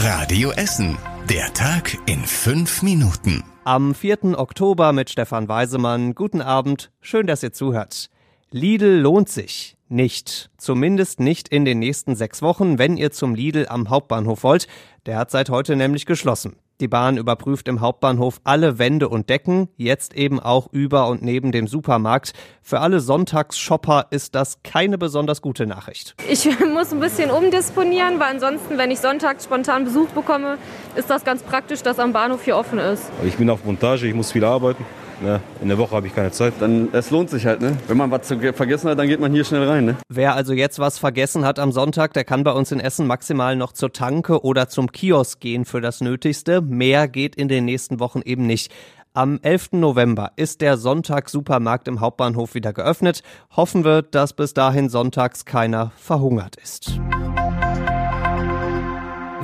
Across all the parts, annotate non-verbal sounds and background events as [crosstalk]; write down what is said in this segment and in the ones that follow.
Radio Essen. Der Tag in fünf Minuten. Am 4. Oktober mit Stefan Weisemann. Guten Abend. Schön, dass ihr zuhört. Lidl lohnt sich. Nicht. Zumindest nicht in den nächsten sechs Wochen, wenn ihr zum Lidl am Hauptbahnhof wollt. Der hat seit heute nämlich geschlossen. Die Bahn überprüft im Hauptbahnhof alle Wände und Decken, jetzt eben auch über und neben dem Supermarkt. Für alle Sonntagsshopper ist das keine besonders gute Nachricht. Ich [laughs] muss ein bisschen umdisponieren, weil ansonsten, wenn ich sonntags spontan Besuch bekomme, ist das ganz praktisch, dass am Bahnhof hier offen ist. Ich bin auf Montage, ich muss viel arbeiten. Ne? In der Woche habe ich keine Zeit. Dann es lohnt sich halt, ne? Wenn man was zu vergessen hat, dann geht man hier schnell rein, ne? Wer also jetzt was vergessen hat am Sonntag, der kann bei uns in Essen maximal noch zur Tanke oder zum Kiosk gehen für das Nötigste. Mehr geht in den nächsten Wochen eben nicht. Am 11. November ist der Sonntag-Supermarkt im Hauptbahnhof wieder geöffnet. Hoffen wir, dass bis dahin sonntags keiner verhungert ist.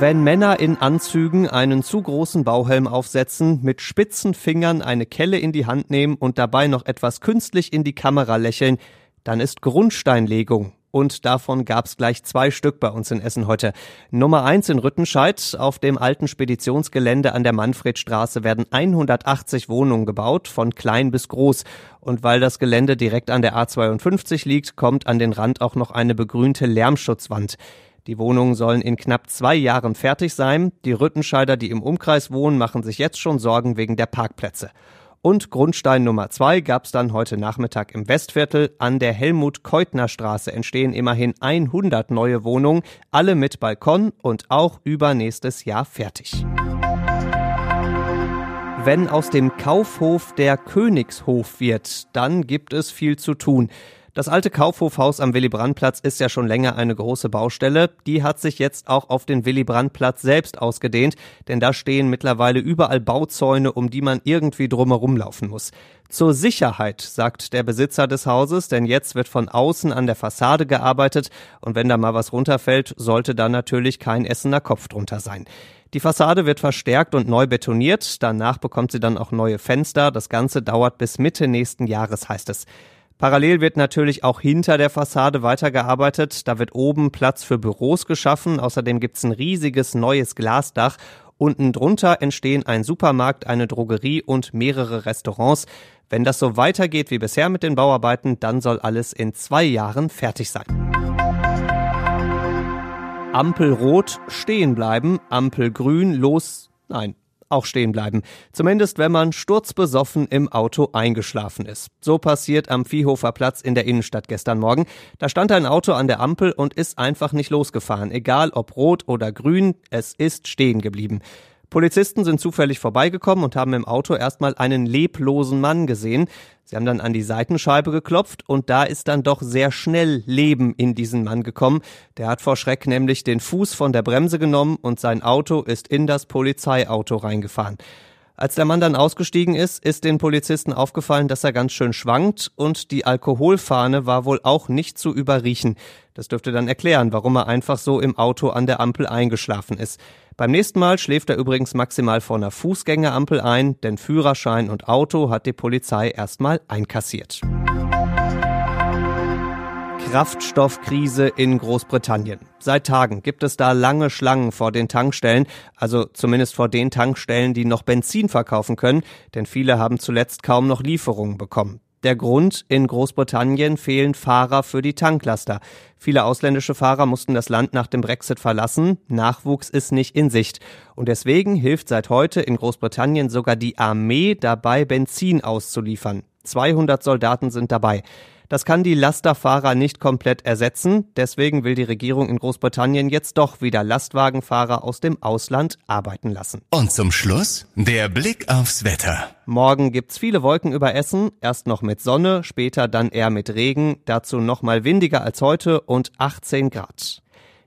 Wenn Männer in Anzügen einen zu großen Bauhelm aufsetzen, mit spitzen Fingern eine Kelle in die Hand nehmen und dabei noch etwas künstlich in die Kamera lächeln, dann ist Grundsteinlegung. Und davon gab's gleich zwei Stück bei uns in Essen heute. Nummer eins in Rüttenscheid. Auf dem alten Speditionsgelände an der Manfredstraße werden 180 Wohnungen gebaut, von klein bis groß. Und weil das Gelände direkt an der A52 liegt, kommt an den Rand auch noch eine begrünte Lärmschutzwand. Die Wohnungen sollen in knapp zwei Jahren fertig sein. Die Rüttenscheider, die im Umkreis wohnen, machen sich jetzt schon Sorgen wegen der Parkplätze. Und Grundstein Nummer zwei gab's dann heute Nachmittag im Westviertel. An der Helmut-Keutner-Straße entstehen immerhin 100 neue Wohnungen, alle mit Balkon und auch übernächstes Jahr fertig. Wenn aus dem Kaufhof der Königshof wird, dann gibt es viel zu tun. Das alte Kaufhofhaus am Willy-Brandt-Platz ist ja schon länger eine große Baustelle. Die hat sich jetzt auch auf den Willy-Brandt-Platz selbst ausgedehnt, denn da stehen mittlerweile überall Bauzäune, um die man irgendwie drumherum laufen muss. Zur Sicherheit, sagt der Besitzer des Hauses, denn jetzt wird von außen an der Fassade gearbeitet und wenn da mal was runterfällt, sollte da natürlich kein essener Kopf drunter sein. Die Fassade wird verstärkt und neu betoniert, danach bekommt sie dann auch neue Fenster. Das Ganze dauert bis Mitte nächsten Jahres, heißt es. Parallel wird natürlich auch hinter der Fassade weitergearbeitet. Da wird oben Platz für Büros geschaffen. Außerdem gibt's ein riesiges neues Glasdach. Unten drunter entstehen ein Supermarkt, eine Drogerie und mehrere Restaurants. Wenn das so weitergeht wie bisher mit den Bauarbeiten, dann soll alles in zwei Jahren fertig sein. Ampel rot, stehen bleiben, Ampel grün, los, nein, auch stehen bleiben. Zumindest wenn man sturzbesoffen im Auto eingeschlafen ist. So passiert am Viehhofer Platz in der Innenstadt gestern Morgen. Da stand ein Auto an der Ampel und ist einfach nicht losgefahren. Egal ob rot oder grün, es ist stehen geblieben. Polizisten sind zufällig vorbeigekommen und haben im Auto erstmal einen leblosen Mann gesehen. Sie haben dann an die Seitenscheibe geklopft und da ist dann doch sehr schnell Leben in diesen Mann gekommen. Der hat vor Schreck nämlich den Fuß von der Bremse genommen und sein Auto ist in das Polizeiauto reingefahren. Als der Mann dann ausgestiegen ist, ist den Polizisten aufgefallen, dass er ganz schön schwankt und die Alkoholfahne war wohl auch nicht zu überriechen. Das dürfte dann erklären, warum er einfach so im Auto an der Ampel eingeschlafen ist. Beim nächsten Mal schläft er übrigens maximal vor einer Fußgängerampel ein, denn Führerschein und Auto hat die Polizei erstmal einkassiert. Kraftstoffkrise in Großbritannien. Seit Tagen gibt es da lange Schlangen vor den Tankstellen, also zumindest vor den Tankstellen, die noch Benzin verkaufen können, denn viele haben zuletzt kaum noch Lieferungen bekommen. Der Grund, in Großbritannien fehlen Fahrer für die Tanklaster. Viele ausländische Fahrer mussten das Land nach dem Brexit verlassen. Nachwuchs ist nicht in Sicht. Und deswegen hilft seit heute in Großbritannien sogar die Armee dabei, Benzin auszuliefern. 200 Soldaten sind dabei. Das kann die Lasterfahrer nicht komplett ersetzen. Deswegen will die Regierung in Großbritannien jetzt doch wieder Lastwagenfahrer aus dem Ausland arbeiten lassen. Und zum Schluss der Blick aufs Wetter. Morgen gibt's viele Wolken über Essen, erst noch mit Sonne, später dann eher mit Regen, dazu nochmal windiger als heute und 18 Grad.